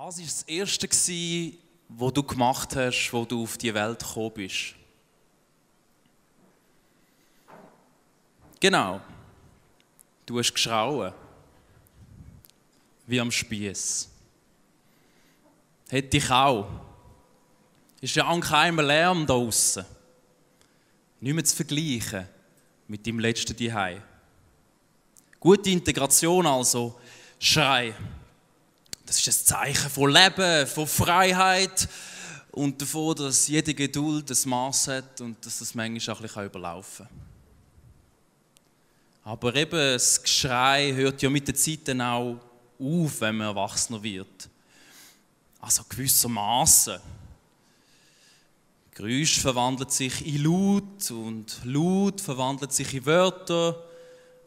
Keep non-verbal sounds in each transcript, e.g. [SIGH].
Was war das Erste, was du gemacht hast, wo du auf die Welt gekommen bist? Genau. Du hast geschrauen. Wie am Spieß. Hätte ich auch. Ist ja angeheimter Lärm da draußen. Nicht mehr zu vergleichen mit dem letzten Zuhause. Gute Integration also. Schrei. Das ist ein Zeichen von Leben, von Freiheit und davon, dass jede Geduld ein Maß hat und dass das manchmal auch ein bisschen überlaufen kann. Aber eben, das Geschrei hört ja mit der Zeit dann auch auf, wenn man erwachsener wird. Also gewissermaßen. Geräusch verwandelt sich in Laut und Laut verwandelt sich in Wörter,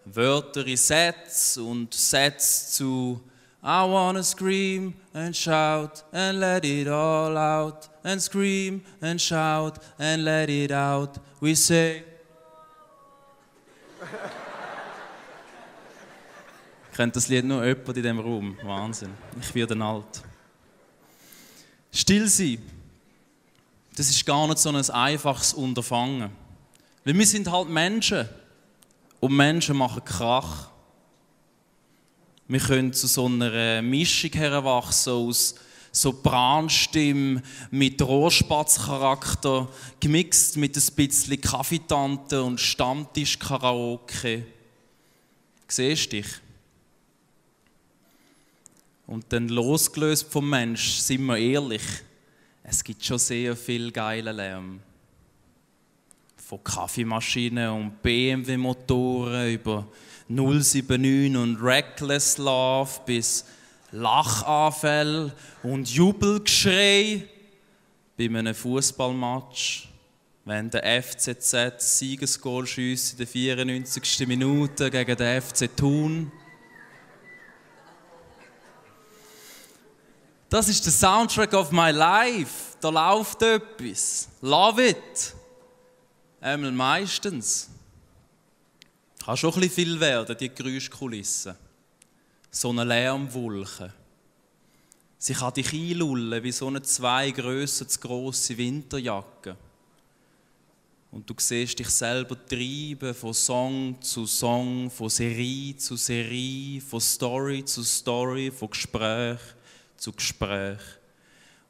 Wörter in Sätze und Sätze zu I wanna scream and shout and let it all out. And scream and shout and let it out. We say. [LAUGHS] Kennt das Lied nur jemand in diesem Raum? Wahnsinn. Ich werde alt. Still sein. Das ist gar nicht so ein einfaches Unterfangen. Weil wir sind halt Menschen. Und Menschen machen Krach. Wir können zu so einer Mischung heranwachsen aus Sopranstimme mit Rohrspatz-Charakter, gemixt mit ein bisschen Kaffeetante und Stammtisch-Karaoke. Siehst du dich? Und dann losgelöst vom Mensch, sind wir ehrlich, es gibt schon sehr viel geilen Lärm. Von Kaffeemaschinen und BMW-Motoren über 079 und Reckless Love bis Lachanfälle und Jubelgeschrei bei einem Fußballmatch, wenn der FCZ Siegesgoal schießt in der 94. Minute gegen den FC Thun. Das ist der Soundtrack of my life. Da läuft etwas. Love it. Einmal meistens. Kann schon ein bisschen viel werden, die Geräuschkulisse. So eine Lärmwolke. Sie kann dich einlullen wie so eine zwei Grössen zu grosse Winterjacke. Und du siehst dich selber treiben von Song zu Song, von Serie zu Serie, von Story zu Story, von Gespräch zu Gespräch.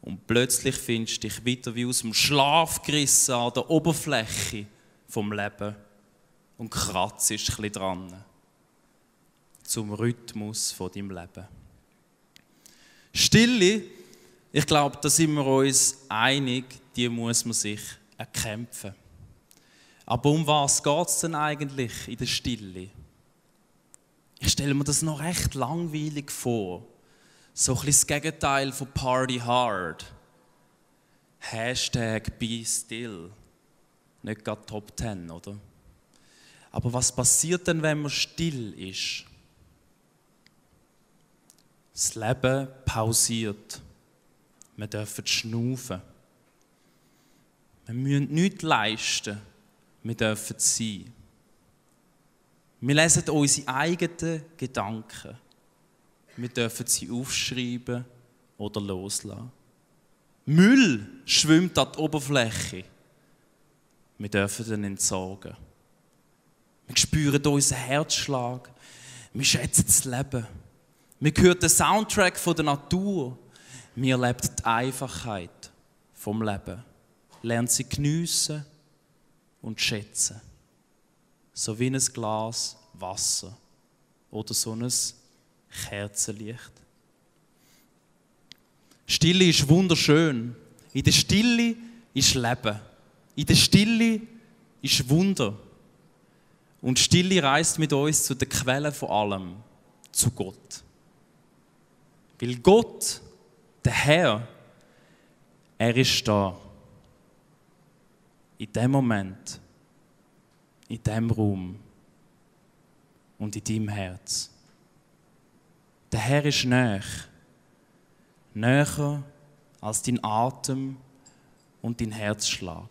Und plötzlich findest du dich wieder wie aus dem Schlaf gerissen an der Oberfläche vom Leben und kratzt ein bisschen dran. Zum Rhythmus deinem Leben. Stille, ich glaube, da sind wir uns einig, die muss man sich erkämpfen. Aber um was geht es denn eigentlich in der Stille? Ich stelle mir das noch recht langweilig vor. So ein bisschen das Gegenteil von Party Hard. Hashtag Be Still. Nicht gerade Top 10, oder? Aber was passiert denn, wenn man still ist? Das Leben pausiert. Wir dürfen schnaufen. Wir müssen nichts leisten. Wir dürfen sein. Wir lesen unsere eigenen Gedanken. Wir dürfen sie aufschreiben oder loslassen. Müll schwimmt an der Oberfläche. Wir dürfen den entsorgen. Wir spüren unseren Herzschlag. Wir schätzen das Leben. Wir hören den Soundtrack der Natur. Wir erleben die Einfachheit vom Leben. Lernen sie geniessen und schätzen. So wie ein Glas Wasser oder so ein Kerzenlicht. Stille ist wunderschön. In der Stille ist Leben. In der Stille ist Wunder. Und Stille reist mit uns zu der Quelle von allem, zu Gott. Weil Gott, der Herr, er ist da. In dem Moment, in dem Raum und in deinem Herz. Der Herr ist näher. Näher als dein Atem und dein Herzschlag.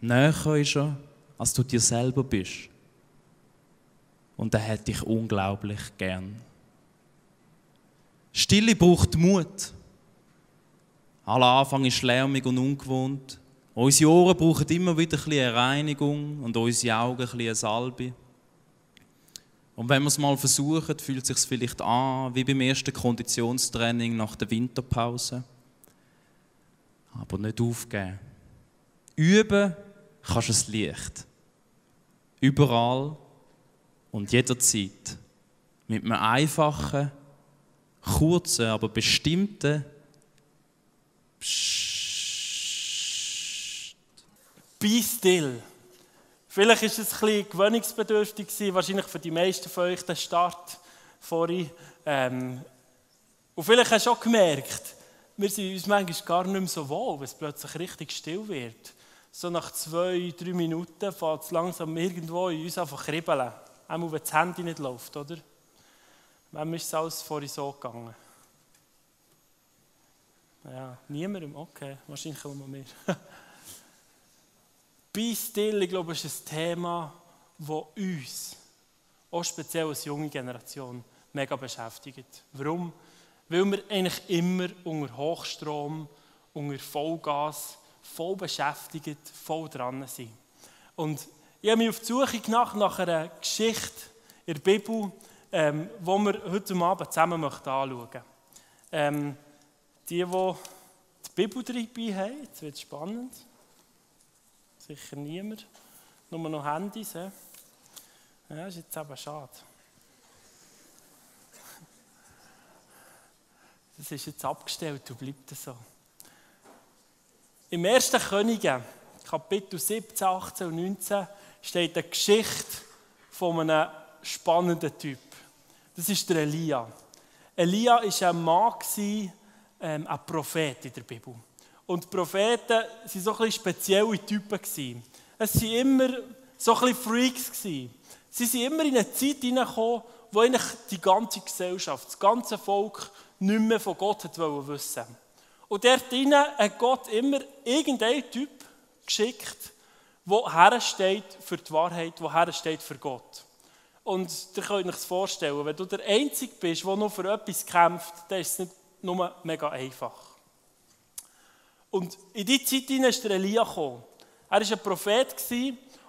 Näher ist er als du dir selber bist. Und er hat dich unglaublich gern. Stille braucht Mut. Aller Anfang ist lärmig und ungewohnt. Unsere Ohren brauchen immer wieder ein eine Reinigung und unsere Augen ein eine Salbe. Und wenn wir es mal versuchen, fühlt es sich vielleicht an wie beim ersten Konditionstraining nach der Winterpause. Aber nicht aufgeben. Üben kannst du es leicht. Überall und jederzeit. Mit einem einfachen, kurzen, aber bestimmten Psst. Be still. Vielleicht ist es ein bisschen gewöhnungsbedürftig wahrscheinlich für die meisten von euch, der Start vorhin. Ähm, und vielleicht hast du auch gemerkt, wir sind uns manchmal gar nicht mehr so wohl, wenn es plötzlich richtig still wird. So nach zwei, drei Minuten fängt es langsam irgendwo in uns einfach kribbeln. Auch wenn das Handy nicht läuft, oder? Wem ist es alles vorhin so gegangen? Ja, niemandem? Okay, wahrscheinlich nur mir. Be still, ich glaube, ist ein Thema, das uns, auch speziell als junge Generation, mega beschäftigt. Warum? Weil wir eigentlich immer unter Hochstrom, unter Vollgas, voll beschäftigt, voll dran sind. Und ich habe mich auf die Suche gemacht nach einer Geschichte in der Bibel, ähm, die wir heute Abend zusammen anschauen möchten. Ähm, die, die die Bibel dabei haben, jetzt wird es spannend. Sicher niemand. Nur noch Handys. Ja, das ist jetzt aber schade. Das ist jetzt abgestellt und bleibt so. Im 1. Könige, Kapitel 17, 18 und 19, steht eine Geschichte von einem spannenden Typ. Das ist der Elia. Elia war ein Mann, ähm, ein Prophet in der Bibel. Und Propheten waren so ein spezielle Typen. Es waren immer so ein Freaks. Sie sind immer in eine Zeit hineingekommen, wo eigentlich die ganze Gesellschaft, das ganze Volk nicht mehr von Gott wissen wollte. Und dort drinnen hat Gott immer irgendeinen Typ geschickt, der hersteht für die Wahrheit, der hersteht für Gott. Und ihr könnt euch das vorstellen, wenn du der Einzige bist, der nur für etwas kämpft, dann ist es nicht nur mega einfach. Und in diese Zeit hinein ist der Elia gekommen. Er war ein Prophet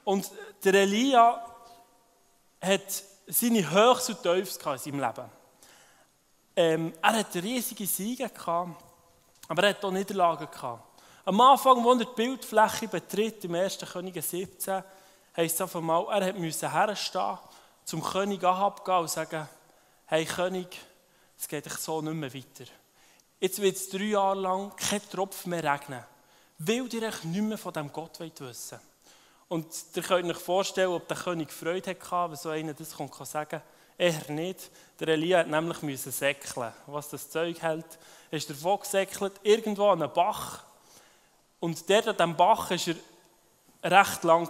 und der Elia hat seine Höchst und Tiefs in seinem Leben. Ähm, er hatte riesige Siege, gehabt, aber er hatte auch Niederlagen. Am Anfang, als er die Bildfläche betritt, im 1. König 17, heisst es auf einmal, er musste herstehen, zum König Ahab gehen und sagen, hey König, es geht so nicht mehr weiter. Jetzt wird es drei Jahre lang kein Tropfen mehr regnen, weil ihr euch nicht mehr von diesem Gott wissen Und ihr könnt euch vorstellen, ob der König Freude hatte, wenn so einer das kann sagen Eher nicht. Der Elia hat nämlich müssen säckeln. Was das Zeug hält, ist davon gesäckelt, irgendwo an einem Bach. Und der an diesem Bach war er recht lang.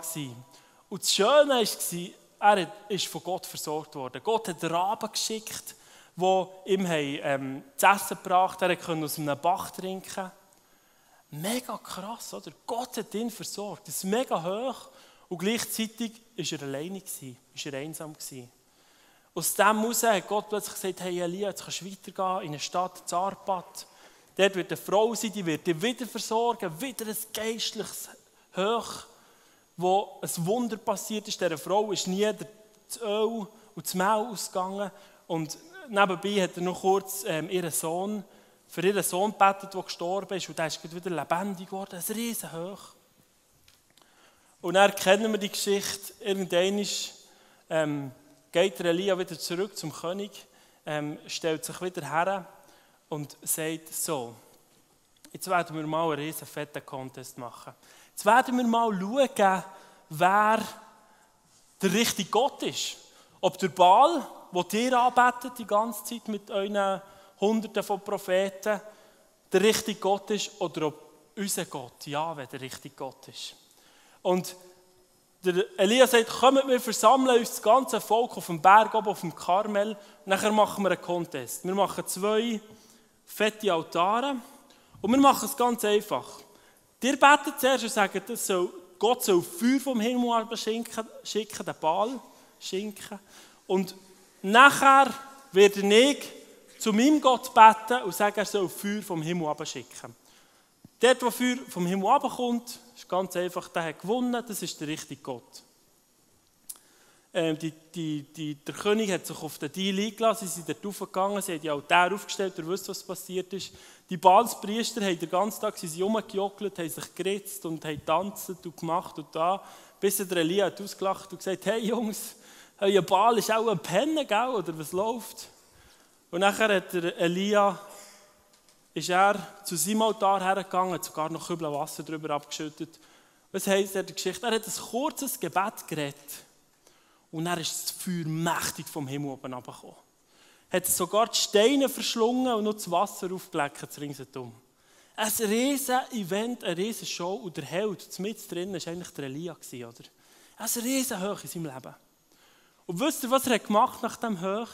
Und das Schöne war, er ist von Gott versorgt worden. Gott hat Raben geschickt, die ihm ähm, zu essen gebracht haben. Er konnte aus einem Bach trinken. Mega krass, oder? Gott hat ihn versorgt. Das ist mega hoch. Und gleichzeitig war er alleine, war er einsam. Aus dem heraus hat Gott plötzlich gesagt, hey Elia, jetzt kannst du weitergehen in eine Stadt, Zarpat. Dort wird eine Frau sein, die wird dich wieder versorgen, wieder ein geistliches Hoch, wo ein Wunder passiert ist. Dieser Frau ist nie das Öl und das Mehl ausgegangen. Und nebenbei hat er noch kurz ähm, ihren Sohn, für ihren Sohn gebetet, der gestorben ist. Und der ist wieder lebendig geworden. Ein riesen Hoch. Und dann kennen wir die Geschichte. Irgendwann ähm, geht der Elia wieder zurück zum König, ähm, stellt sich wieder her und sagt so, jetzt werden wir mal einen riesen fetten Contest machen. Jetzt werden wir mal schauen, wer der richtige Gott ist. Ob der Baal wo ihr anbetet die ganze Zeit mit euren Hunderten von Propheten, der richtige Gott ist oder ob unser Gott, ja, wer der richtige Gott ist. Und der Elia sagt, kommt, wir versammeln uns das ganze Volk auf dem Berg oben, auf dem Karmel, nachher machen wir einen Contest. Wir machen zwei fette Altare und wir machen es ganz einfach. Ihr betet zuerst und sagt, das Gott soll Feuer vom Himmel schicken, schicken, den Ball schinken. Und Nachher werde ich zu meinem Gott beten und sagen, er soll Feuer vom Himmel abschicken. Dort, wo Feuer vom Himmel abkommt, ist ganz einfach, der hat gewonnen, das ist der richtige Gott. Ähm, die, die, die, der König hat sich auf den Deal eingelassen, sie sind dort aufgegangen, sie haben die Altäre aufgestellt, ihr wisst, was passiert ist. Die Balspriester haben den ganzen Tag sie rumgejockelt, haben sich geritzt und haben tanzt und gemacht und da, bis der Elia hat ausgelacht und gesagt, hey Jungs, euer Ball ist auch ein Penne, gell? oder was läuft? Und nachher hat der Elia, ist er zu seinem Altar hergegangen, hat sogar noch Kübel Wasser drüber abgeschüttet. Was heisst in der Geschichte? Er hat ein kurzes Gebet geredet. Und dann ist das Feuer mächtig vom Himmel oben runtergekommen. Hat sogar die Steine verschlungen und noch das Wasser aufgeleckt ringsherum. Ein riesen Event, eine riesen Show und der Held mit drin war eigentlich der Elia, oder? Ein riesen Hoch in seinem Leben. Und wisst ihr, was er gemacht nach dem Hoch?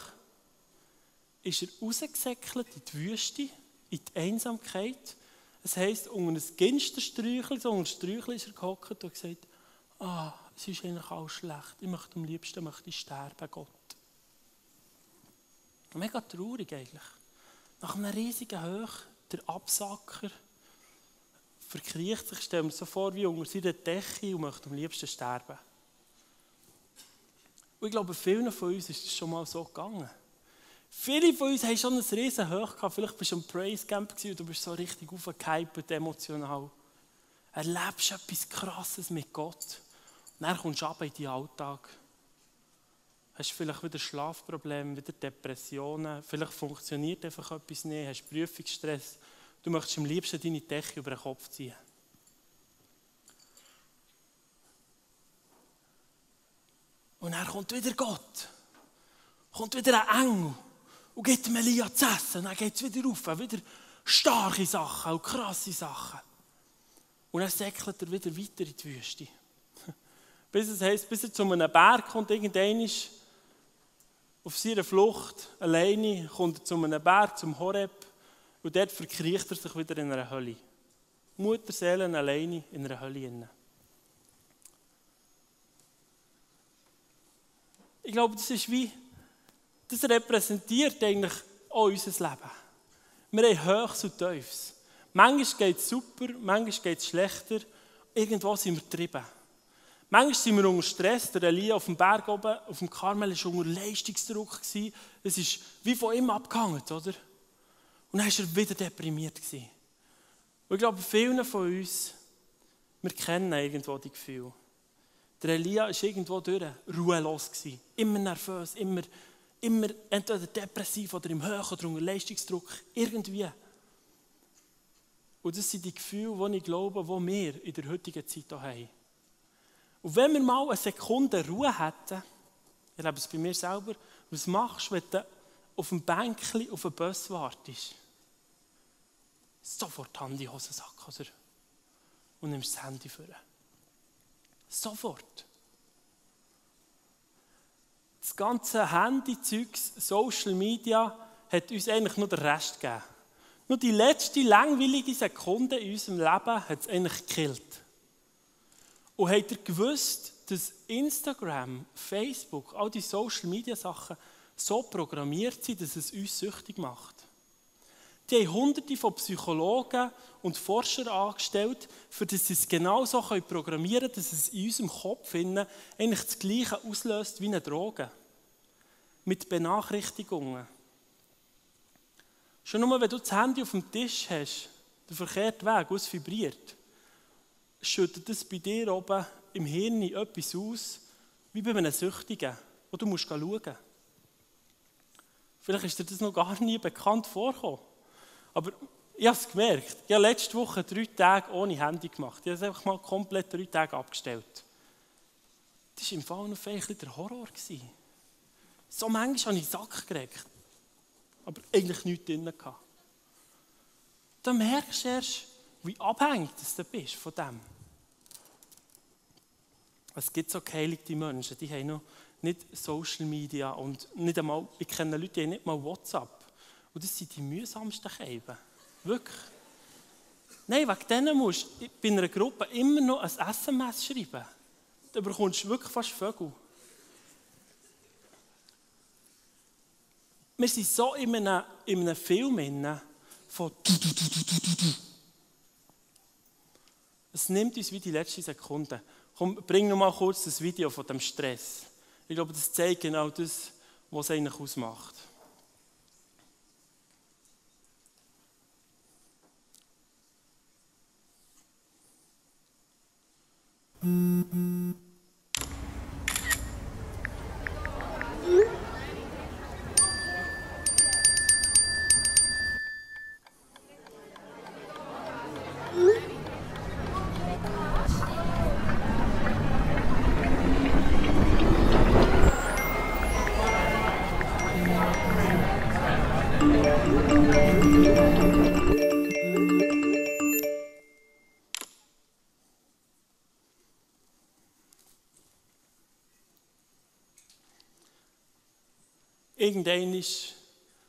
Ist er rausgesäckelt in die Wüste, in die Einsamkeit. Das heisst, unter ein Ginstersträuchchen, so unter ein Sträuchchen ist er gehockt und gesagt, ah, es ist eigentlich alles schlecht. Ich möchte am liebsten möchte ich sterben, Gott. Mega traurig eigentlich. Nach einem riesigen Hoch, der Absacker, verkriecht sich, stellt mir so vor, wie unter seiner Decke und möchte am liebsten sterben. Und ich glaube, vielen von uns ist es schon mal so gegangen. Viele von uns haben schon ein riesen Hoch gehabt. Vielleicht bist du am Praise Camp und du bist so richtig aufgehypt, emotional. Erlebst etwas Krasses mit Gott. Dann kommst du in deinen Alltag. Hast vielleicht wieder Schlafprobleme, wieder Depressionen. Vielleicht funktioniert einfach etwas nicht. Hast Prüfungsstress. Du möchtest am liebsten deine Decke über den Kopf ziehen. Und dann kommt wieder Gott. Kommt wieder ein Engel und gibt mir Elia zu essen. Dann geht es wieder auf. Wieder starke Sachen und krasse Sachen. Und dann säckelt er wieder weiter in die Wüste. [LAUGHS] Bis es heisst, bis er zu einem Berg kommt, irgendein ist auf seiner Flucht alleine, kommt er zu einem Berg, zum Horeb, und dort verkriecht er sich wieder in einer Hölle. Mutterseelen alleine in einer Hölle. Ich glaube, das ist wie, das repräsentiert eigentlich auch unser Leben. Wir haben Höchst und Tiefs. Manchmal geht es super, manchmal geht es schlechter. Irgendwo sind wir getrieben. Manchmal sind wir unter Stress. Der Elia auf dem Berg oben, auf dem Karmel, war unter Leistungsdruck. Es ist wie von ihm abgehangen, oder? Und dann war er wieder deprimiert. Und ich glaube, viele von uns, wir kennen irgendwo die Gefühle. Der Elia war irgendwo durch, ruhelos. Immer nervös, immer, immer entweder depressiv oder im Höhen oder unter Leistungsdruck. Irgendwie. Und das sind die Gefühle, die ich glaube, die wir in der heutigen Zeit haben. Und wenn wir mal eine Sekunde Ruhe hätten, ich erlebe es bei mir selber, was machst du, wenn du auf dem Bänkchen auf den Bus wartest? Sofort die Hand in den Hosensack, oder? Und nimmst das Handy vor. Sofort. Das ganze Handy-Zeugs, Social Media, hat uns eigentlich nur den Rest gegeben. Nur die letzte langweilige Sekunde in unserem Leben hat es eigentlich gekillt. Und habt ihr gewusst, dass Instagram, Facebook, all die Social Media Sachen so programmiert sind, dass es uns süchtig macht? Die haben hunderte von Psychologen und Forschern angestellt, für dass sie es genau so programmieren können, dass es in unserem Kopf eigentlich das Gleiche auslöst wie eine Droge. Mit Benachrichtigungen. Schon nur, wenn du das Handy auf dem Tisch hast, der verkehrte Weg, es vibriert, schüttet es bei dir oben im Hirn etwas aus, wie bei einem Süchtigen, wo du musst schauen musst. Vielleicht ist dir das noch gar nie bekannt vorgekommen. Aber ich habe es gemerkt. Ich habe letzte Woche drei Tage ohne Handy gemacht. Ich habe es einfach mal komplett drei Tage abgestellt. Das war im Fall noch ein der Horror. So manchmal habe ich den Sack gekriegt. Aber eigentlich nichts drin. Dann merkst du erst, wie abhängig du bist von dem. Es gibt so geheiligte Menschen, die haben noch nicht Social Media und nicht einmal, ich kenne Leute, die haben nicht mal WhatsApp. Und das sind die mühsamsten Käben. Wirklich. Nein, wegen denen musst du bei einer Gruppe immer noch ein SMS schreiben. Da bekommst du wirklich fast Vögel. wir sind so in einem, in einem Film inne von es nimmt uns wie die letzte Sekunde. Komm, bring noch mal kurz das Video von dem Stress. Ich glaube, das zeigt genau das, was es eigentlich ausmacht. Mm-hmm. Irgendwann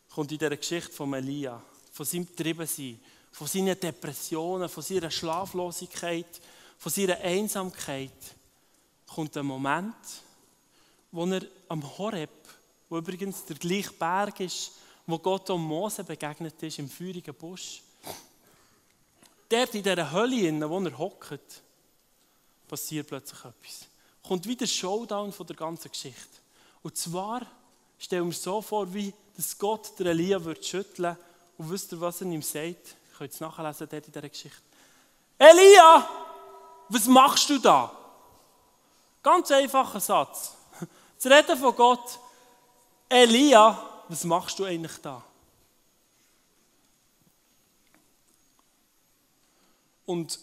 kommt in dieser Geschichte von Elia, von seinem Triebensein, von seinen Depressionen, von seiner Schlaflosigkeit, von seiner Einsamkeit, kommt ein Moment, wo er am Horeb, wo übrigens der gleiche Berg ist, wo Gott um Mose begegnet ist, im feurigen Busch. Dort in dieser Hölle, wo er hockt, passiert plötzlich etwas. Kommt wieder der Showdown von der ganzen Geschichte. Und zwar stellen wir so vor, wie dass Gott der Elia wird schütteln und wisst ihr, was er ihm sagt? Ich könnt es nachlesen dort in dieser Geschichte. Elia, was machst du da? Ganz einfacher Satz. [LAUGHS] Das Reden von Gott. Elia, was machst du eigentlich da? Und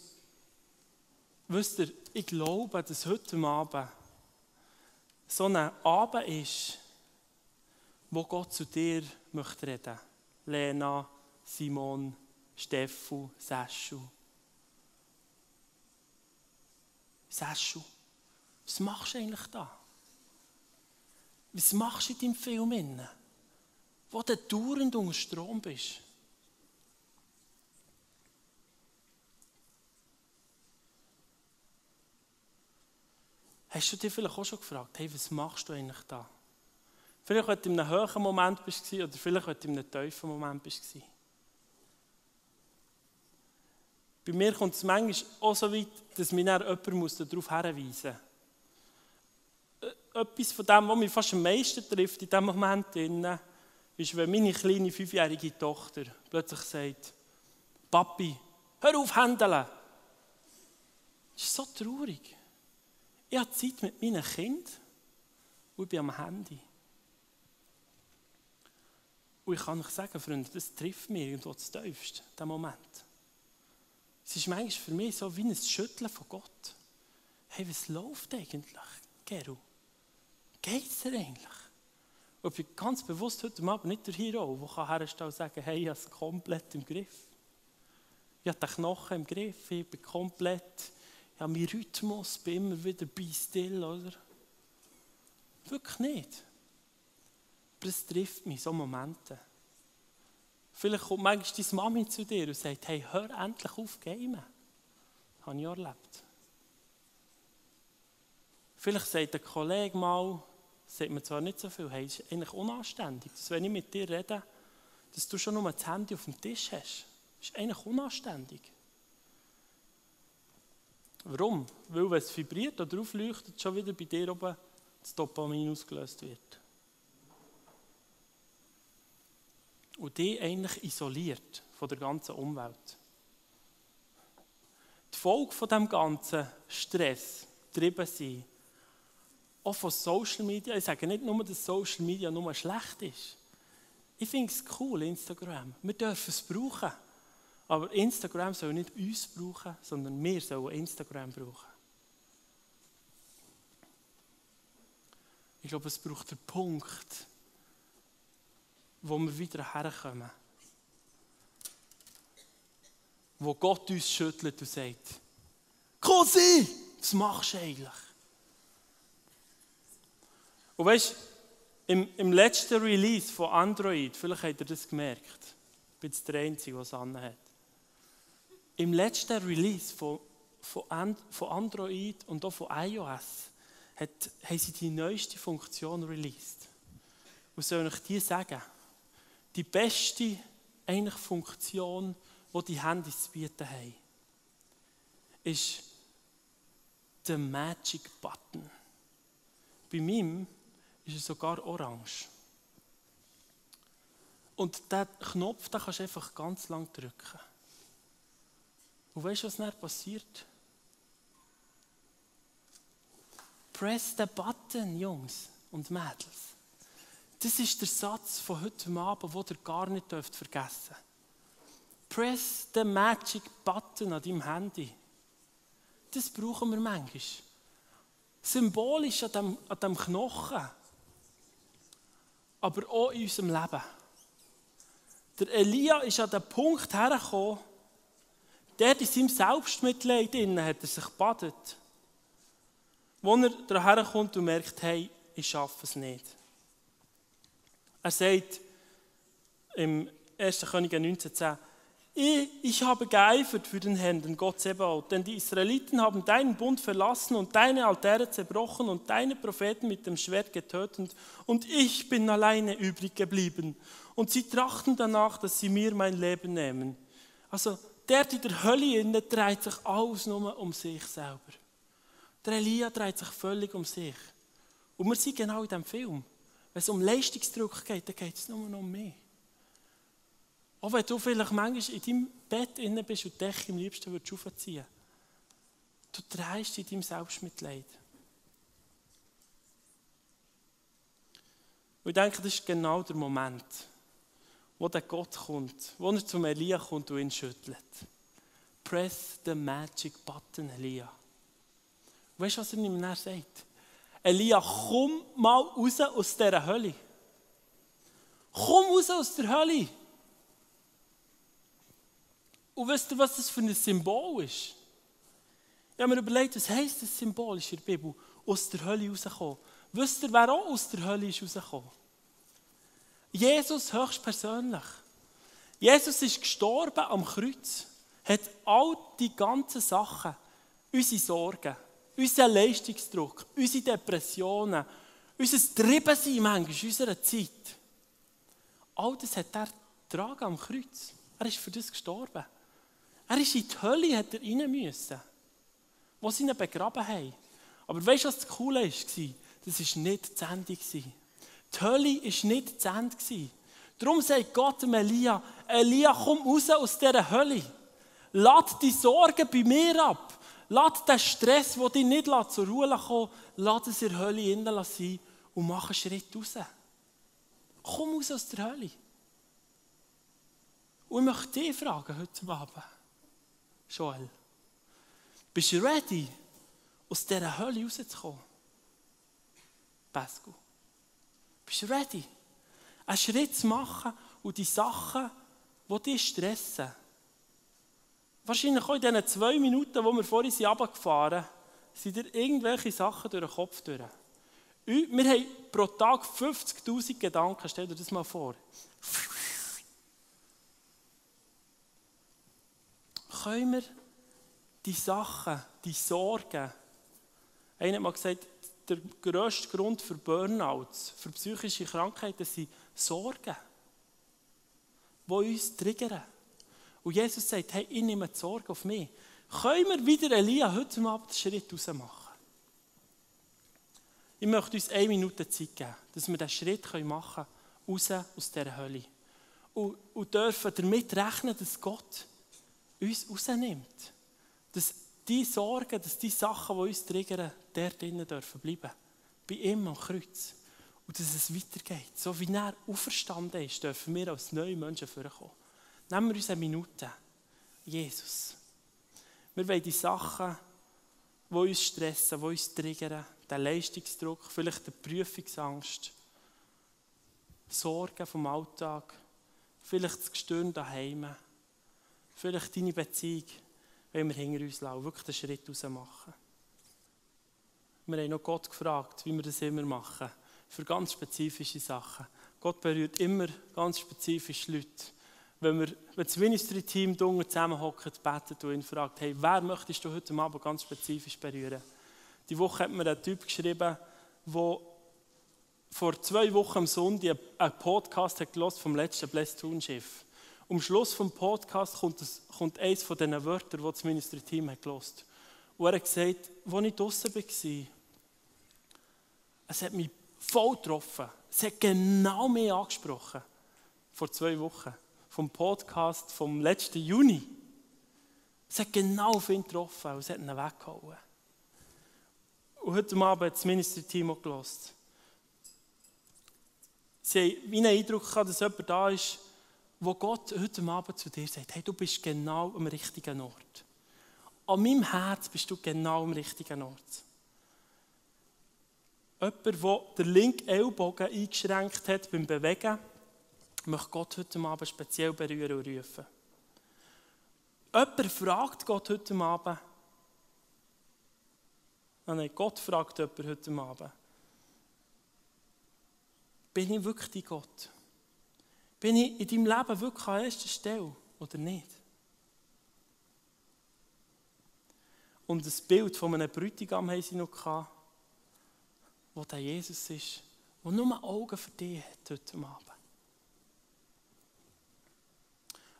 wisst ihr, ich glaube, dass heute Abend so ein Abend ist, wo Gott zu dir möchte reden. Lena, Simon, Steffu, Seschu. Seschu, was machst du eigentlich da? Was machst du in deinem Film innen? Wo du dauernd unter Strom bist? Hast du dich vielleicht auch schon gefragt, hey, was machst du eigentlich da? Vielleicht, wenn du in einem hohen Moment bist oder vielleicht, wenn du in einem tiefen Moment bist. Bei mir kommt es manchmal auch so weit, dass mich dann jemand darauf hinweisen muss. Äh, etwas von dem, was mich fast am meisten trifft in diesem Moment, ist, wenn meine kleine fünfjährige Tochter plötzlich sagt, Papi, hör auf, händeln. Das ist so traurig. Ich habe Zeit mit meinen Kindern und ich bin am Handy. Und ich kann euch sagen, Freunde, das trifft mich irgendwo zu tiefst, der Moment. Es ist manchmal für mich so wie ein Schütteln von Gott. Hey, was läuft eigentlich, Geru? Geht's dir eigentlich? Und ich bin ganz bewusst heute Abend nicht der Hero, der herstellen und sagen, hey, ich habe es komplett im Griff. Ich habe den Knochen im Griff, ich bin komplett, ich habe meinen Rhythmus, bin immer wieder bei still, oder? Wirklich nicht. Es trifft mich, so Momente. Vielleicht kommt manchmal deine Mami zu dir und sagt, hey, hör endlich auf gamen. Das habe ich auch erlebt. Vielleicht sagt ein Kollege mal, sagt mir zwar nicht so viel, hey, es ist eigentlich unanständig, dass wenn ich mit dir rede, dass du schon nur das Handy auf dem Tisch hast. Das ist eigentlich unanständig. Warum? Weil wenn es vibriert oder aufleuchtet, schon wieder bei dir oben das Dopamin ausgelöst wird. Und die eigentlich isoliert von der ganzen Umwelt. Die Folge von dem ganzen Stress, getrieben sein, auch von Social Media, ich sage nicht nur, dass Social Media nur schlecht ist. Ich finde es cool, Instagram. Wir dürfen es brauchen. Aber Instagram soll nicht uns brauchen, sondern wir sollen Instagram brauchen. Ich glaube, es braucht den Punkt, wo wir wieder herkommen. Wo Gott uns schüttelt und sagt, Cosi, was machst du eigentlich? Und weißt im, im letzten Release von Android, vielleicht habt ihr das gemerkt, ich bin der Einzige, der es anhat. Im letzten Release von, von, von Android und auch von iOS hat, haben sie die neueste Funktion released. Und soll ich dir sagen, die beste eigentlich Funktion, die die Handys zu bieten haben, ist der Magic Button. Bei mir ist er sogar orange. Und diesen Knopf den kannst du einfach ganz lang drücken. Und weißt du, was dann passiert? Press the button, Jungs und Mädels. Das ist der Satz von heute Abend, den ihr gar nicht dürft vergessen Press the magic button an deinem Handy. Das brauchen wir manchmal. Symbolisch an dem, an dem Knochen. Aber auch in unserem Leben. Der Elia ist an den Punkt hergekommen, der in seinem Selbstmitleid hat er sich badet. Wo er daher kommt und merkt, hey, ich schaffe es nicht. Er sagt im 1. Könige 19,10, ich habe geeifert für den Herrn, den Gott Sebaot, denn die Israeliten haben deinen Bund verlassen und deine Altäre zerbrochen und deine Propheten mit dem Schwert getötet und ich bin alleine übrig geblieben. Und sie trachten danach, dass sie mir mein Leben nehmen. Also der in der Hölle inne dreht sich alles nur um sich selber. Der Elia dreht sich völlig um sich. Und wir sind genau in diesem Film. Wenn es um Leistungsdruck geht, dann geht es nur noch um mich. Auch wenn du vielleicht manchmal in deinem Bett innen bist und Decke am liebsten würdest aufziehen Du drehst in deinem Selbstmitleid. Und ich denke, das ist genau der Moment, wo der Gott kommt, wo er zum Elia kommt und ihn schüttelt. Press the magic button, Elia. Weißt du, was er ihm dann sagt? Elia, komm mal raus aus dieser Hölle. Komm raus aus der Hölle. Und wisst ihr, was das für ein Symbol ist? Ich habe mir überlegt, was heisst das Symbol in der Bibel? Aus der Hölle rauskommen. Wisst ihr, wer auch aus der Hölle ist rausgekommen? Jesus höchstpersönlich. Jesus ist gestorben am Kreuz, hat all die ganzen Sachen, unsere Sorgen, unseren Leistungsdruck, unsere Depressionen, unser Triebensein manchmal, unserer Zeit, all das hat er getragen am Kreuz. Er ist für das gestorben. Er ist in die Hölle, hat er rein müssen, wo sie ihn begraben haben. Aber weißt du, was das Coole war? Das war nicht das Ende. Die Hölle war nicht das Ende. Darum sagt Gott dem Elia, Elia, komm raus aus dieser Hölle. Lass die Sorgen bei mir ab. Lass den Stress, der dich nicht zur Ruhe kommt, lass es in der Hölle innen sein und mach einen Schritt raus. Komm raus aus der Hölle. Und ich möchte dich fragen heute Abend. Joel. Bist du ready, aus dieser Hölle rauszukommen? Pascal. Bist du ready? Einen Schritt zu machen und die Sachen, die dich stressen. Wahrscheinlich auch in diesen zwei Minuten, wo wir vorhin sind runtergefahren sind, sind irgendwelche Sachen durch den Kopf durch. Wir haben pro Tag 50.000 Gedanken, stell dir das mal vor. können wir die Sachen, die Sorgen, einer hat mal gesagt, der grösste Grund für Burnouts, für psychische Krankheiten sind Sorgen, die uns triggern. Und Jesus sagt, hey, ich nehme die Sorge auf mich. Können wir wieder Elia heute Abend den Schritt raus machen? Ich möchte uns eine Minute Zeit geben, dass wir diesen Schritt machen können, raus aus dieser Hölle. Und, und dürfen damit rechnen, dass Gott uns rausnimmt. Dass die Sorgen, dass die Sachen, die uns triggern, der drinnen dürfen bleiben. Bei ihm am Kreuz. Und dass es weitergeht. So wie er auferstanden ist, dürfen wir als neue Menschen vorkommen. Nehmen wir uns eine Minute. Jesus. Wir wollen die Sachen, die uns stressen, die uns triggern, den Leistungsdruck, vielleicht die Prüfungsangst, Sorgen vom Alltag, vielleicht das Gestirn daheim, vielleicht deine Beziehung, wenn wir hinter uns lassen, wirklich den Schritt raus machen. Wir haben noch Gott gefragt, wie wir das immer machen, für ganz spezifische Sachen. Gott berührt immer ganz spezifisch Leute. Wenn, wir, wenn das Ministry-Team zusammenhockt, betet und ihn fragt, hey, wer möchtest du heute Abend ganz spezifisch berühren? Die Woche hat mir ein Typ geschrieben, der vor zwei Wochen am Sonntag einen Podcast hat vom letzten Blesstun-Schiff. Am Schluss des Podcasts kommt, kommt eines von diesen Wörtern, die das Ministry-Team hat gelost. Und er hat gesagt, als ich draußen war, es hat mich voll getroffen. Es hat genau mich angesprochen. Vor zwei Wochen. Vom Podcast vom letzten Juni. Es hat genau auf ihn getroffen und es hat ihn weggehauen. Und heute Abend hat das Ministry-Team auch gelost. Sie haben Eindruck gehabt, dass jemand da ist, wo Gott heute Abend zu dir sagt, hey, du bist genau am richtigen Ort. An meinem Herz bist du genau am richtigen Ort. Jemand, der den linken Ellbogen eingeschränkt hat beim Bewegen, möchte Gott heute Abend speziell berühren und rufen. Jemand fragt Gott heute Abend, ah nein, Gott fragt jemand heute Abend, bin ich wirklich dein Gott? Bin ich in deinem Leben wirklich an erster Stelle oder nicht? Und das Bild von einem Bräutigam haben sie noch gehabt, wo der Jesus ist, der nur Augen für dich hat heute Abend.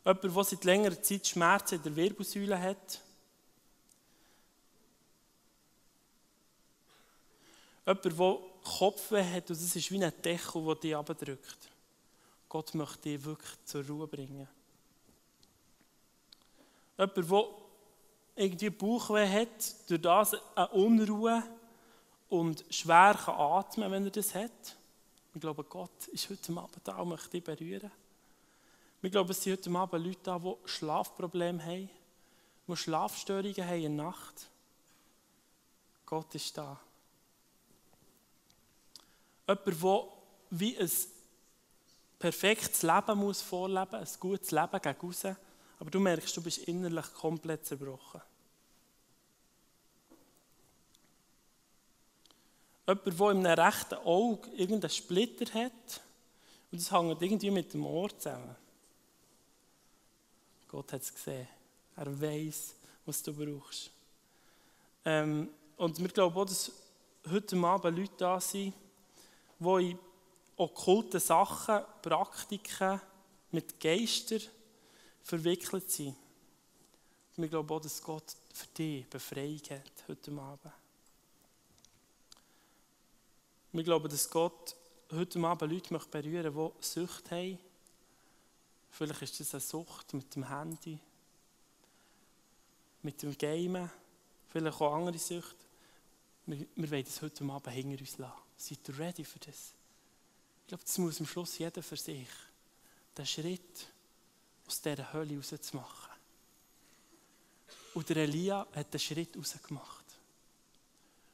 Jemand, der seit längerer Zeit Schmerzen in der Wirbelsäule hat. Jemand, der Kopfweh hat und es ist wie ein Deckel, der dich abdrückt. Gott möchte dich wirklich zur Ruhe bringen. Jemand, der irgendwie Bauchweh hat, durch das eine Unruhe und schwer kann atmen wenn er das hat. Ich glaube, Gott ist heute Abend da und möchte dich berühren. Wir glauben, es sind heute Abend Leute da, die Schlafprobleme haben, die Schlafstörungen haben in der Nacht. Gott ist da. Jemand, der wie ein perfektes Leben muss vorleben muss, ein gutes Leben gegen raus, aber du merkst, du bist innerlich komplett zerbrochen. Jemand, der in einem rechten Auge irgendeinen Splitter hat und das hängt irgendwie mit dem Ohr zusammen. Gott hat es gesehen. Er weiß, was du brauchst. Ähm, und wir glauben auch, dass heute Abend Leute da sind, die in okkulten Sachen, Praktiken mit Geistern verwickelt sind. Wir glauben auch, dass Gott für dich Befreiung hat heute Abend. Wir glauben, dass Gott heute Abend Leute berühren möchte, die Sucht haben. Vielleicht ist das eine Sucht mit dem Handy, mit dem Gamen, vielleicht auch andere Sucht. Wir, wir wollen das heute Abend hinter uns lassen. Seid ihr ready für das? Ich glaube, das muss am Schluss jeder für sich. Den Schritt aus dieser Hölle rauszumachen. Und der Elia hat den Schritt rausgemacht.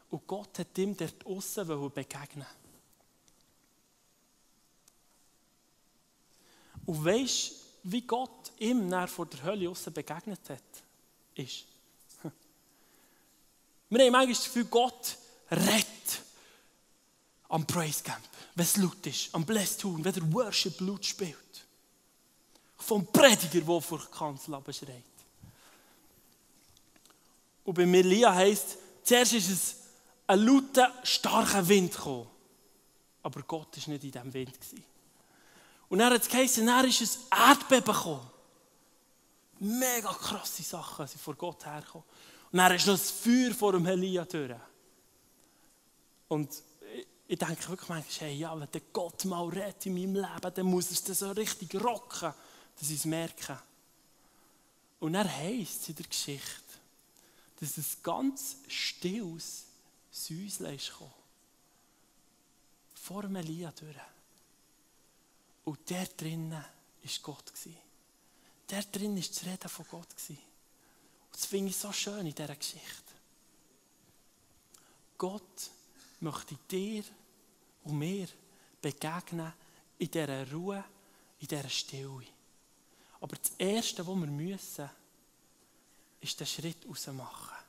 Und Gott hat ihm dort aussen begegnen Und du, wie Gott ihm nach vor der Hölle begegnet hat? Ist. [LAUGHS] Wir haben manchmal das Gefühl, Gott rettet am Praise Camp, wenn es laut ist, am Blessed Tun, wenn der Worship laut spielt. Vom Prediger, der vor der Kanzel schreit. Und bei Melia heisst, zuerst ist es ein lauter, starker Wind gekommen. Aber Gott war nicht in diesem Wind. Und er hat es geheißen, er ist ein Erdbeben gekommen. Mega krasse Sachen sind vor Gott hergekommen. Und er ist noch das Feuer vor dem Elia durch. Und ich denke wirklich manchmal, hey, ja, wenn der Gott mal redet in meinem Leben, dann muss er es so richtig rocken, dass ich es merke. Und er heisst es in der Geschichte, dass es ganz stilles Säuseln ist gekommen. Vor dem Elia durch. Und der drinnen war Gott. Der drinnen war das Reden von Gott. Und das finde ich so schön in dieser Geschichte. Gott möchte dir und mir begegnen in dieser Ruhe, in dieser Stille. Aber das Erste, was wir müssen, ist den Schritt rausmachen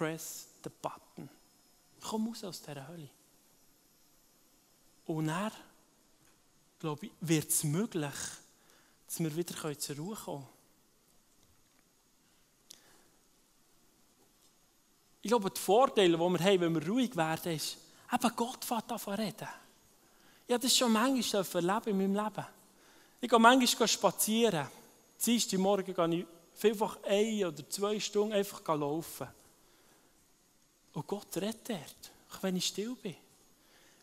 press the button. Komm raus aus dieser Hölle. Und dann, glaube ich, wird es möglich, dass wir wieder zur Ruhe kommen können. Ich glaube, die Vorteile, die wir haben, wenn wir ruhig werden, ist, Eben Gott fängt an reden. Ich habe das schon manchmal erleben in meinem Leben. Ich gehe manchmal spazieren. Dienstag Morgen gehe ich vielfach ein oder zwei Stunden einfach laufen. Und Gott redet dort, auch wenn ich still bin.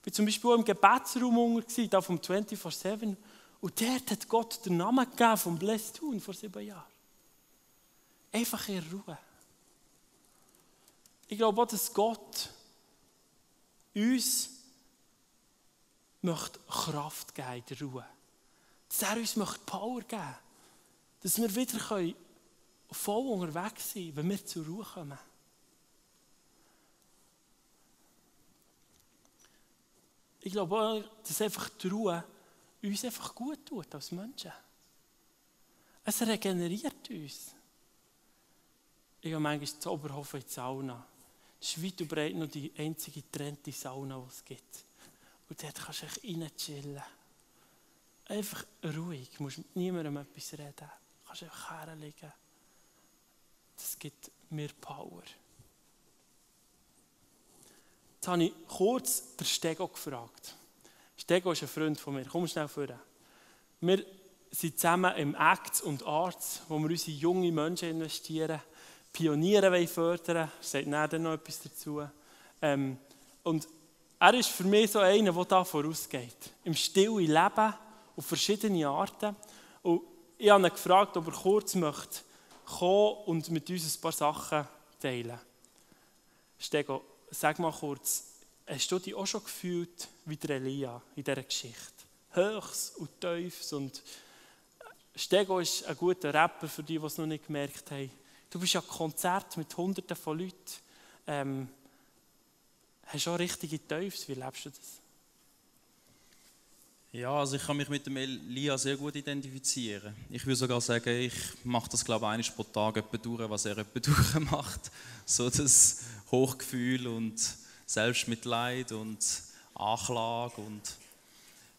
War zum Beispiel im Gebetsraum unter, da vom 24-7. Und dort hat Gott den Namen gegeben vom Blessed Tun vor sieben Jahren. Einfach in Ruhe. Ich glaube auch, dass Gott uns möchte Kraft geben in der Ruhe. Dass er uns möchte Power geben möchte. Dass wir wieder voll unterwegs sein können, wenn wir zur Ruhe kommen. Ich glaube auch, dass einfach die Ruhe uns einfach gut tut als Menschen. Es regeneriert uns. Ich habe manchmal zu Oberhofen in die Sauna. Das ist weit und breit noch die einzige getrennte Sauna, die es gibt. Und dort kannst du echt rein chillen. Einfach ruhig, du musst mit niemandem etwas reden. Du kannst einfach herlegen. Das gibt mir Power. Jetzt habe ich kurz den Stego gefragt. Stego ist ein Freund von mir. Komm schnell vor. Wir sind zusammen im Acts und Arts, wo wir unsere jungen Menschen investieren, Pioniere fördern wollen. Sagt dann noch etwas dazu. Ähm, und er ist für mich so einer, der da vorausgeht. Im stillen Leben, auf verschiedene Arten. Und ich habe ihn gefragt, ob er kurz möchte kommen und mit uns ein paar Sachen teilen. Stego, sag mal kurz, hast du dich auch schon gefühlt wie der Elia in dieser Geschichte? Höchst und Tiefs und Stego ist ein guter Rapper für die, die es noch nicht gemerkt haben. Du bist ja Konzert mit Hunderten von Leuten. Ähm, hast du auch richtige Teufels. Wie lebst du das? Ja, also ich kann mich mit dem Elia sehr gut identifizieren. Ich würde sogar sagen, ich mache das glaube ich einmal pro Tag etwa durch, was er etwa [LAUGHS] durchmacht. So das Hochgefühl und Selbstmitleid und Anklage und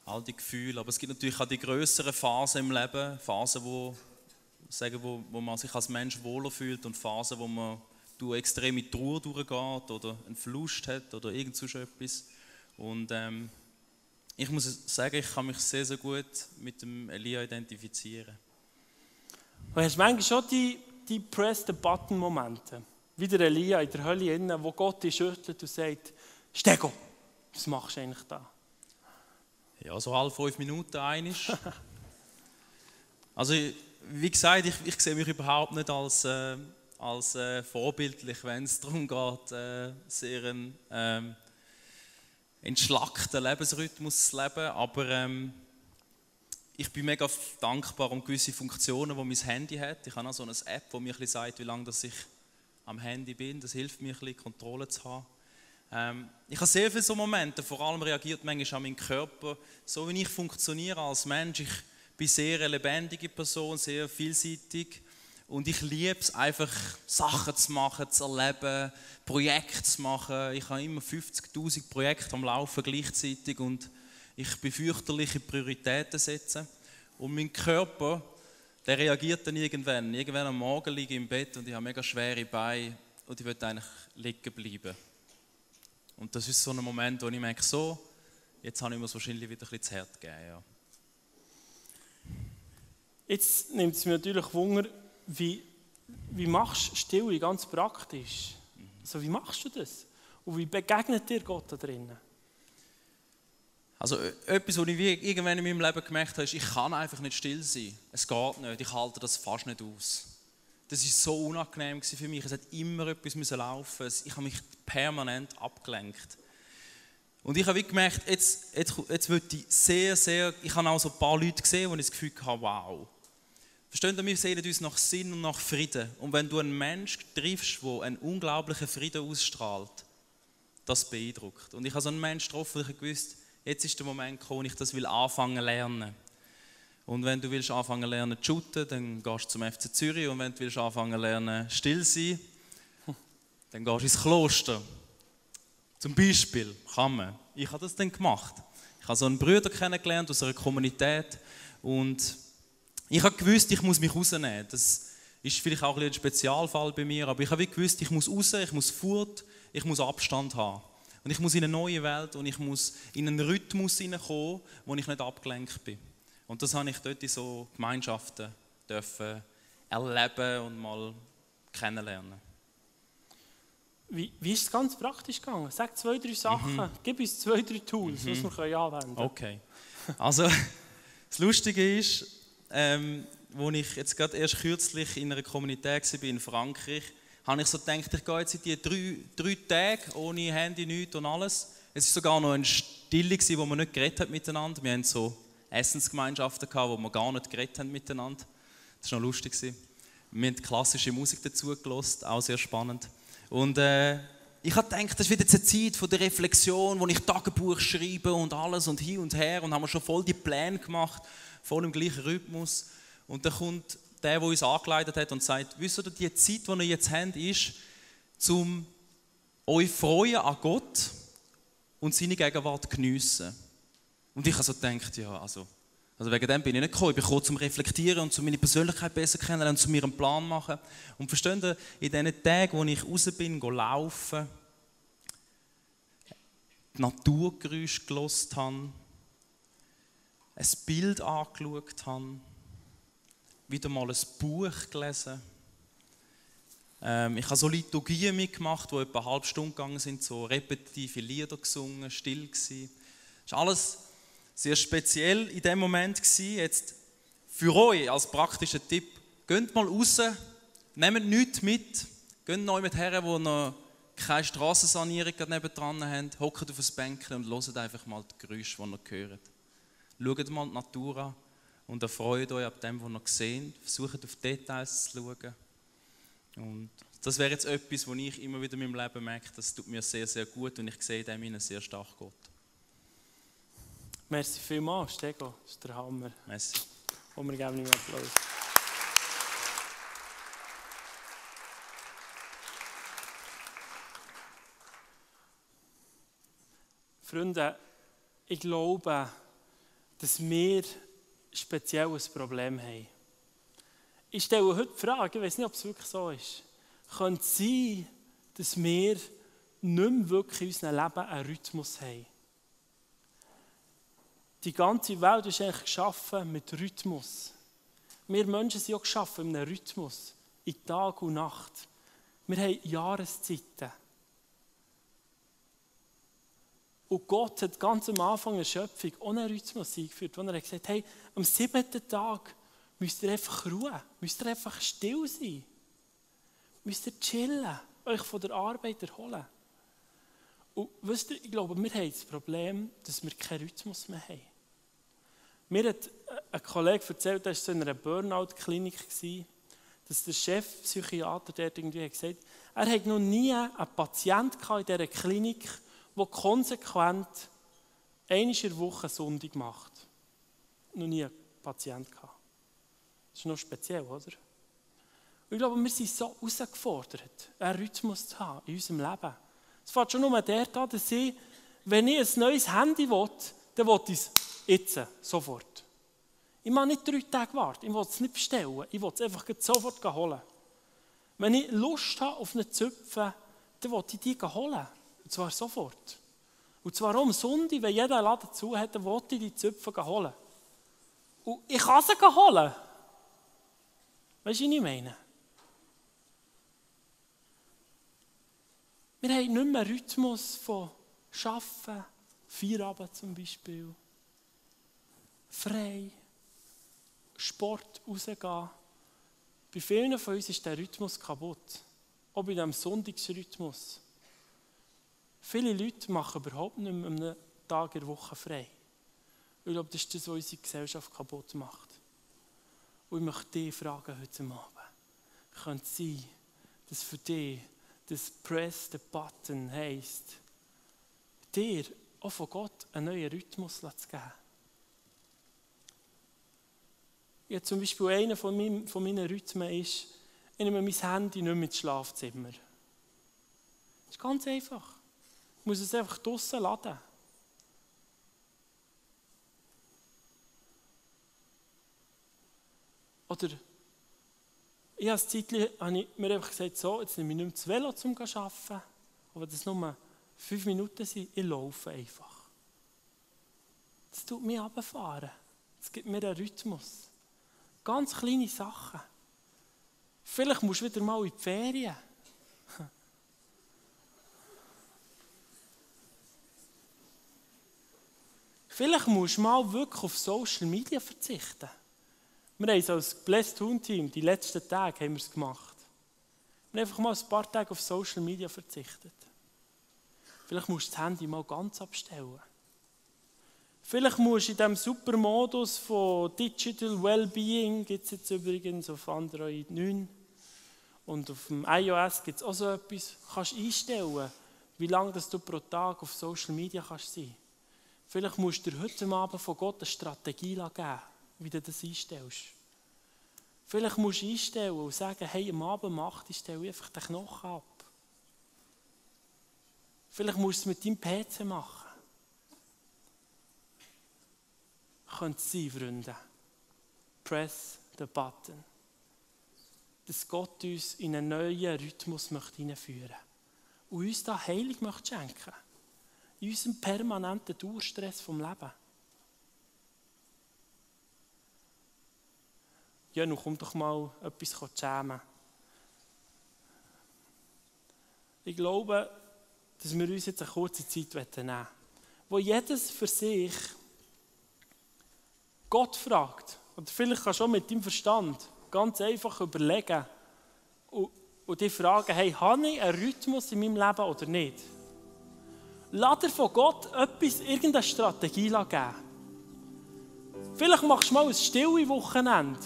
all die Gefühle. Aber es gibt natürlich auch die größeren Phasen im Leben, Phasen, wo, sagen, wo, wo man sich als Mensch wohler fühlt und Phasen, wo man durch extreme Trauer durchgeht oder einen Verlust hat oder irgend so etwas. Und ähm, ich muss sagen, ich kann mich sehr, sehr gut mit dem Elia identifizieren. Du hast manchmal schon die, die Press-the-Button-Momente, wie der Elia in der Hölle, innen, wo Gott dich schüttelt und sagt, Stego, was machst du eigentlich da? Ja, so alle fünf Minuten einig. [LAUGHS] also, wie gesagt, ich, ich sehe mich überhaupt nicht als... Äh, als äh, vorbildlich, wenn es darum geht, äh, sehr einen ähm, entschlackten Lebensrhythmus zu leben. Aber ähm, ich bin mega dankbar um gewisse Funktionen, die mein Handy hat. Ich habe auch so eine App, die mir ein bisschen sagt, wie lange ich am Handy bin. Das hilft mir ein bisschen, Kontrolle zu haben. Ähm, ich habe sehr viele so Momente, vor allem reagiert manchmal an meinen Körper, so wie ich funktioniere als Mensch. Ich bin sehr eine lebendige Person, sehr vielseitig. Und ich liebe es einfach, Sachen zu machen, zu erleben, Projekte zu machen. Ich habe immer 50.000 Projekte am Laufen gleichzeitig und ich bin fürchterliche Prioritäten setzen. Und mein Körper, der reagiert dann irgendwann. Irgendwann am Morgen liege ich im Bett und ich habe mega schwere Beine und ich will eigentlich liegen bleiben. Und das ist so ein Moment, wo ich merke, so, jetzt habe ich mir es wahrscheinlich wieder ein bisschen zu hart gegeben. Ja. Jetzt nimmt es mir natürlich Wunder, wie, wie machst du Stille ganz praktisch? Also wie machst du das? Und wie begegnet dir Gott da drinnen? Also etwas, was ich irgendwann in meinem Leben gemerkt habe, ist, ich kann einfach nicht still sein. Es geht nicht, ich halte das fast nicht aus. Das war so unangenehm für mich. Es hat immer etwas laufen. Ich habe mich permanent abgelenkt. Und ich habe gemerkt, jetzt, jetzt, jetzt würde ich sehr, sehr, ich habe auch so ein paar Leute gesehen, wo ich das Gefühl hatte, wow, Versteht ihr, wir sehen uns nach Sinn und nach Frieden. Und wenn du einen Menschen triffst, der einen unglaublichen Frieden ausstrahlt, das beeindruckt. Und ich habe so einen Menschen getroffen, ich gewusst, jetzt ist der Moment gekommen, ich das will anfangen zu lernen. Und wenn du willst anfangen lernen zu shooten, dann gehst du zum FC Zürich. Und wenn du willst anfangen lernen still sein, [LAUGHS] dann gehst du ins Kloster. Zum Beispiel kann man. Ich habe das dann gemacht. Ich habe so einen Bruder kennengelernt aus einer Kommunität und ich habe gewusst, ich muss mich rausnehmen. Das ist vielleicht auch ein, Spezialfall bei mir, aber ich habe gewusst, ich muss raus, ich muss fort, ich muss Abstand haben. Und ich muss in eine neue Welt und ich muss in einen Rhythmus hineinkommen, wo ich nicht abgelenkt bin. Und das habe ich dort in so Gemeinschaften dürfen erleben und mal kennenlernen. Wie, wie ist es ganz praktisch gegangen? Sag zwei, drei Sachen. Mhm. Gib uns zwei, drei Tools, mhm. die wir können anwenden können. Okay. Also, [LAUGHS] das Lustige ist, ähm, als ich jetzt gerade erst kürzlich in einer Kommunität war in Frankreich, habe ich so gedacht, ich gehe jetzt in die drei, drei Tage ohne Handy, nichts und alles. Es war sogar noch eine Stille, wo wir nicht geredet haben miteinander. Wir hatten so Essensgemeinschaften, gehabt, wo wir gar nicht geredet haben miteinander. Das war noch lustig. Wir haben klassische Musik dazu gelost, auch sehr spannend. Und äh, ich habe gedacht, das ist wieder eine Zeit von der Reflexion, wo ich Tagebuch schreibe und alles und hin und her und haben wir schon voll die Pläne gemacht, voll im gleichen Rhythmus. Und dann kommt der, der uns angeleitet hat und sagt, wisst ihr, die Zeit, die ihr jetzt habt, ist, zum euch freuen an Gott und seine Gegenwart geniessen. Und ich habe so gedacht, ja, also also wegen dem bin ich nicht gekommen. Ich bin gekommen, zum Reflektieren und zu meine Persönlichkeit besser kennenlernen und zu mir einen Plan machen. Und verstehen Sie, in diesen Tagen, wo ich raus bin, laufen, die Naturgeräusche gelost habe, ein Bild angeschaut habe, wieder mal ein Buch gelesen. Ähm, ich habe so Liturgien mitgemacht, die etwa eine halbe Stunde gegangen sind, so repetitive Lieder gesungen, still gewesen. Das ist alles sehr speziell in dem Moment gewesen. Jetzt für euch als praktischer Tipp, geht mal raus, nehmt nichts mit, geht neu mit her, wo noch keine Strassensanierung nebendran haben, hockt auf ein Bänkchen und hört einfach mal die Geräusche, die ihr hört. Schaut mal die Natur an und erfreut euch ab dem, was ihr seht. Versucht auf Details zu schauen. Und das wäre jetzt etwas, wo ich immer wieder in meinem Leben merke, das tut mir sehr, sehr gut und ich sehe dem sehr stark Gott. Merci vielmals, Stego. Das ist der Hammer. Merci. Und wir geben ihm Applaus. Freunde, ich glaube, dass wir speziell ein Problem haben. Ich stelle heute die Frage, ich weiß nicht, ob es wirklich so ist. Könnte es sein, dass wir nicht mehr wirklich in unserem Leben einen Rhythmus haben? Die ganze Welt ist eigentlich geschaffen mit Rhythmus. Wir Menschen sind auch geschaffen mit einem Rhythmus, in Tag und Nacht. Wir haben Jahreszeiten. Und Gott hat ganz am Anfang der Schöpfung ohne Rhythmus eingeführt, wo er gesagt hat, hey, am siebten Tag müsst ihr einfach ruhen, müsst ihr einfach still sein, müsst ihr chillen, euch von der Arbeit erholen. Und wisst ihr, ich glaube, wir haben das Problem, dass wir keinen Rhythmus mehr haben. Mir hat ein Kollege erzählt, er war in einer Burnout-Klinik, dass der Chefpsychiater dort irgendwie gesagt hat, er hat noch nie einen Patienten in dieser Klinik, der konsequent einmal in der Woche Sonntag macht. Noch nie einen Patienten gehabt. Das ist noch speziell, oder? Und ich glaube, wir sind so herausgefordert, einen Rhythmus zu haben in unserem Leben. Es fängt schon nur dort an, dass ich, wenn ich ein neues Handy will, dann will ich es jetzt, sofort. Ich muss nicht drei Tage warten, ich will es nicht bestellen, ich will es einfach sofort holen. Wenn ich Lust habe auf eine Zöpfe, dann will ich die holen. Und zwar sofort. Und zwar am Sonntag, wenn jeder Laden zu hat, will ich die Zöpfe holen. Und ich kann sie holen. Weißt du, was ich meine? Wir haben nicht mehr Rhythmus von Arbeiten, Feierabend zum Beispiel, frei, Sport, rausgehen. Bei vielen von uns ist der Rhythmus kaputt. Auch bei diesem Sonntagsrhythmus. Viele Leute machen überhaupt nicht mehr einen Tag in der Woche frei. Ich glaube, das ist das, was unsere Gesellschaft kaputt macht. Und ich möchte dich fragen heute Abend. Könnte es sein, dass für dich das Press the Button heisst, dir auch von Gott einen neuen Rhythmus zu geben? Ja, zum Beispiel einer von, meinem, von meinen Rhythmen ist, ich nehme mein Handy nicht mehr ins Schlafzimmer. Das ist ganz einfach. Muss es einfach draussen laden. Oder ich habe, Zeitchen, habe ich mir einfach gesagt, so, jetzt nehme ich nicht mehr das Velo zum Arbeiten, aber das nur fünf Minuten sind, ich laufe einfach. Das tut mich runterfahren. Das gibt mir einen Rhythmus. Ganz kleine Sachen. Vielleicht musst du wieder mal in die Ferien. Vielleicht musst du mal wirklich auf Social Media verzichten. Wir haben es als Blessed Toon Team, die letzten Tage haben wir es gemacht. Wir haben einfach mal ein paar Tage auf Social Media verzichtet. Vielleicht musst du das Handy mal ganz abstellen. Vielleicht musst du in diesem super Modus von Digital Wellbeing, gibt es jetzt übrigens auf Android 9 und auf dem iOS gibt es auch so etwas, kannst einstellen, wie lange du pro Tag auf Social Media kannst sein. Vielleicht musst du dir heute Abend von Gott eine Strategie geben, wie du das einstellst. Vielleicht musst du einstellen und sagen, hey, am Abend macht ich stelle einfach den Knochen ab. Vielleicht musst du es mit deinem PC machen. Könnte es sein, Freunde. Press the button. Dass Gott uns in einen neuen Rhythmus hineinführen möchte. Und uns da Heilung möchte schenken In unserem permanenten Durstress vom Leben. Ja, nun komm doch mal etwas schämen. Ich glaube, dass wir uns jetzt eine kurze Zeit nehmen wollen, wo jedes für sich Gott fragt. Oder vielleicht kannst du auch mit deinem Verstand ganz einfach überlegen und, und dich fragen, hey, habe ich einen Rhythmus in meinem Leben oder nicht? Lass dir von Gott etwas, irgendeine Strategie geben. Vielleicht machst du mal ein stille Wochenende.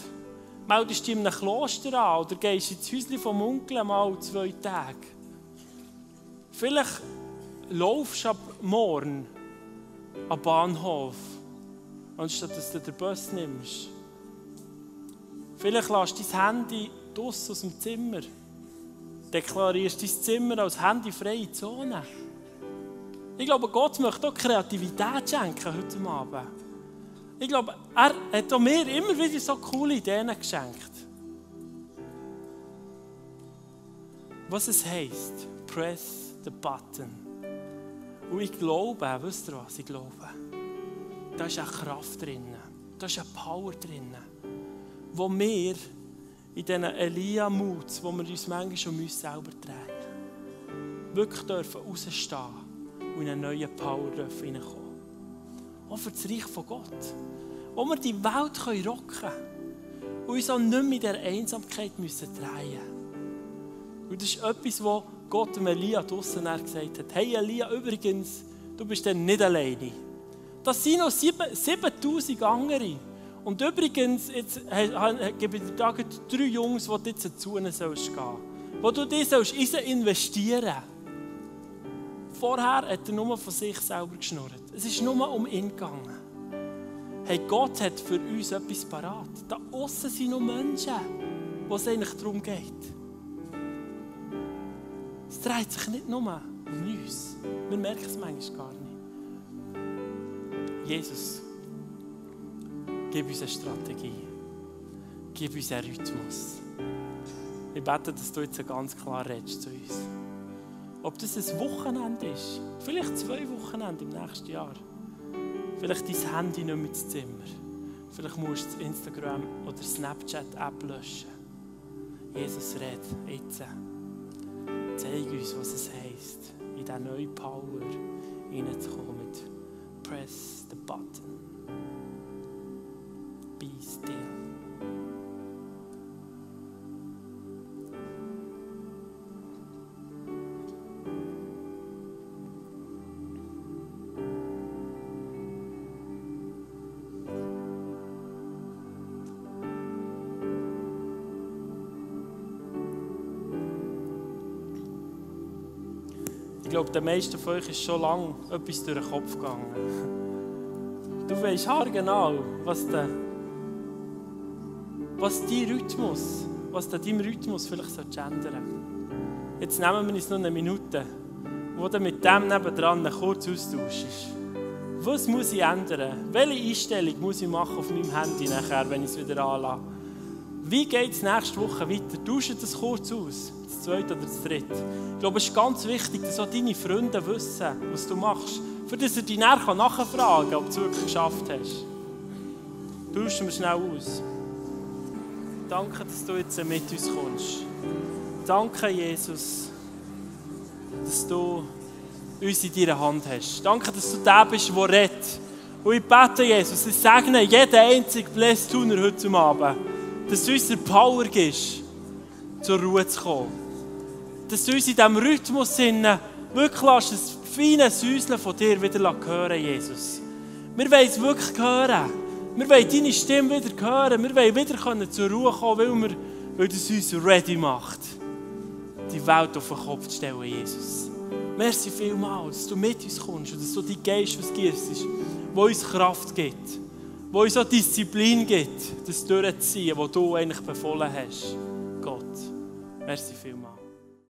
Meldest dich in einem Kloster an oder gehst ins Häuschen vom Onkel mal zwei Tage. Vielleicht laufst du ab morgen am Bahnhof, anstatt dass du den Bus nimmst. Vielleicht lässt du dein Handy draussen aus dem Zimmer. Deklarierst dein Zimmer als handyfreie Zone. Ich glaube, Gott möchte auch Kreativität schenken heute Abend. Ich glaube, er hat auch mir immer wieder so coole Ideen geschenkt. Was es heisst, press the button. Und ich glaube, wisst ihr was, ich glaube, da ist eine Kraft drin, da ist eine Power drin, wo wir in diesen Elia-Moods, wo wir uns manchmal schon uns selber drehen, wirklich dürfen rausstehen und in eine neue Power dürfen hineinkommen. Auch für das Reich von Gott. Wo wir die Welt rocken können und uns auch nicht mehr in dieser Einsamkeit müssen drehen müssen. Und das ist etwas, was Gott dem Elia draussen gesagt hat. Hey Elia, übrigens, du bist dann nicht alleine. Das sind noch 7000 andere. Und übrigens, jetzt gebe ich dir drei Jungs, die jetzt zu ihnen sollst gehen. Wo du die sollst investieren sollst. Vorher hat er nur von sich selber geschnurrt. Es ist nur um ihn gegangen. Hey, Gott hat für uns etwas parat. Da außen sind noch Menschen, wo es eigentlich darum geht. Es dreht sich nicht nur um uns. Wir merken es manchmal gar nicht. Jesus, gib uns eine Strategie. Gib uns einen Rhythmus. Ich bete, dass du jetzt ganz klar redest zu uns. Ob das ein Wochenende ist, vielleicht zwei Wochenende im nächsten Jahr. Vielleicht dein Handy nicht mehr ins Zimmer. Vielleicht musst du Instagram oder Snapchat-App löschen. Jesus, red jetzt. Zeig uns, was es heisst, in diese neue Power hineinzukommen. Press the button. Be still. Glaube, den meisten von euch ist schon lange etwas durch den Kopf gegangen. [LAUGHS] Du weißt haargenau, was der, was dein Rhythmus, was der deinem Rhythmus vielleicht ändern sollte. Jetzt nehmen wir uns noch eine Minute, wo du mit dem nebendran kurz austauschst. Was muss ich ändern? Welche Einstellung muss ich machen auf meinem Handy nachher, wenn ich es wieder anlasse? Wie geht es nächste Woche weiter? Tausche das kurz aus. Das zweite oder das dritte. Ich glaube, es ist ganz wichtig, dass auch deine Freunde wissen, was du machst, für das sie dich nachher nachfragen kann, ob du es wirklich geschafft hast. Tauschen wir schnell aus. Danke, dass du jetzt mit uns kommst. Danke, Jesus, dass du uns in deiner Hand hast. Danke, dass du der bist, der redet. Und ich bete, Jesus, ich segne jeden einzigen Blessed Tuner heute Abend, dass du uns die Power gibst, zur Ruhe zu kommen. Dass du uns in diesem Rhythmus wirklich lässt, das feine Säuseln von dir wieder hören, Jesus. Wir wollen es wirklich hören. Wir wollen deine Stimme wieder hören. Wir wollen wieder zur Ruhe kommen, weil, wir, weil das uns ready macht, die Welt auf den Kopf zu stellen, Jesus. Merci vielmals, dass du mit uns kommst und dass du dein Geist ausgibst, der uns Kraft gibt, der uns auch Disziplin gibt, das durchzuziehen, was du eigentlich befohlen hast. Gott, merci vielmals.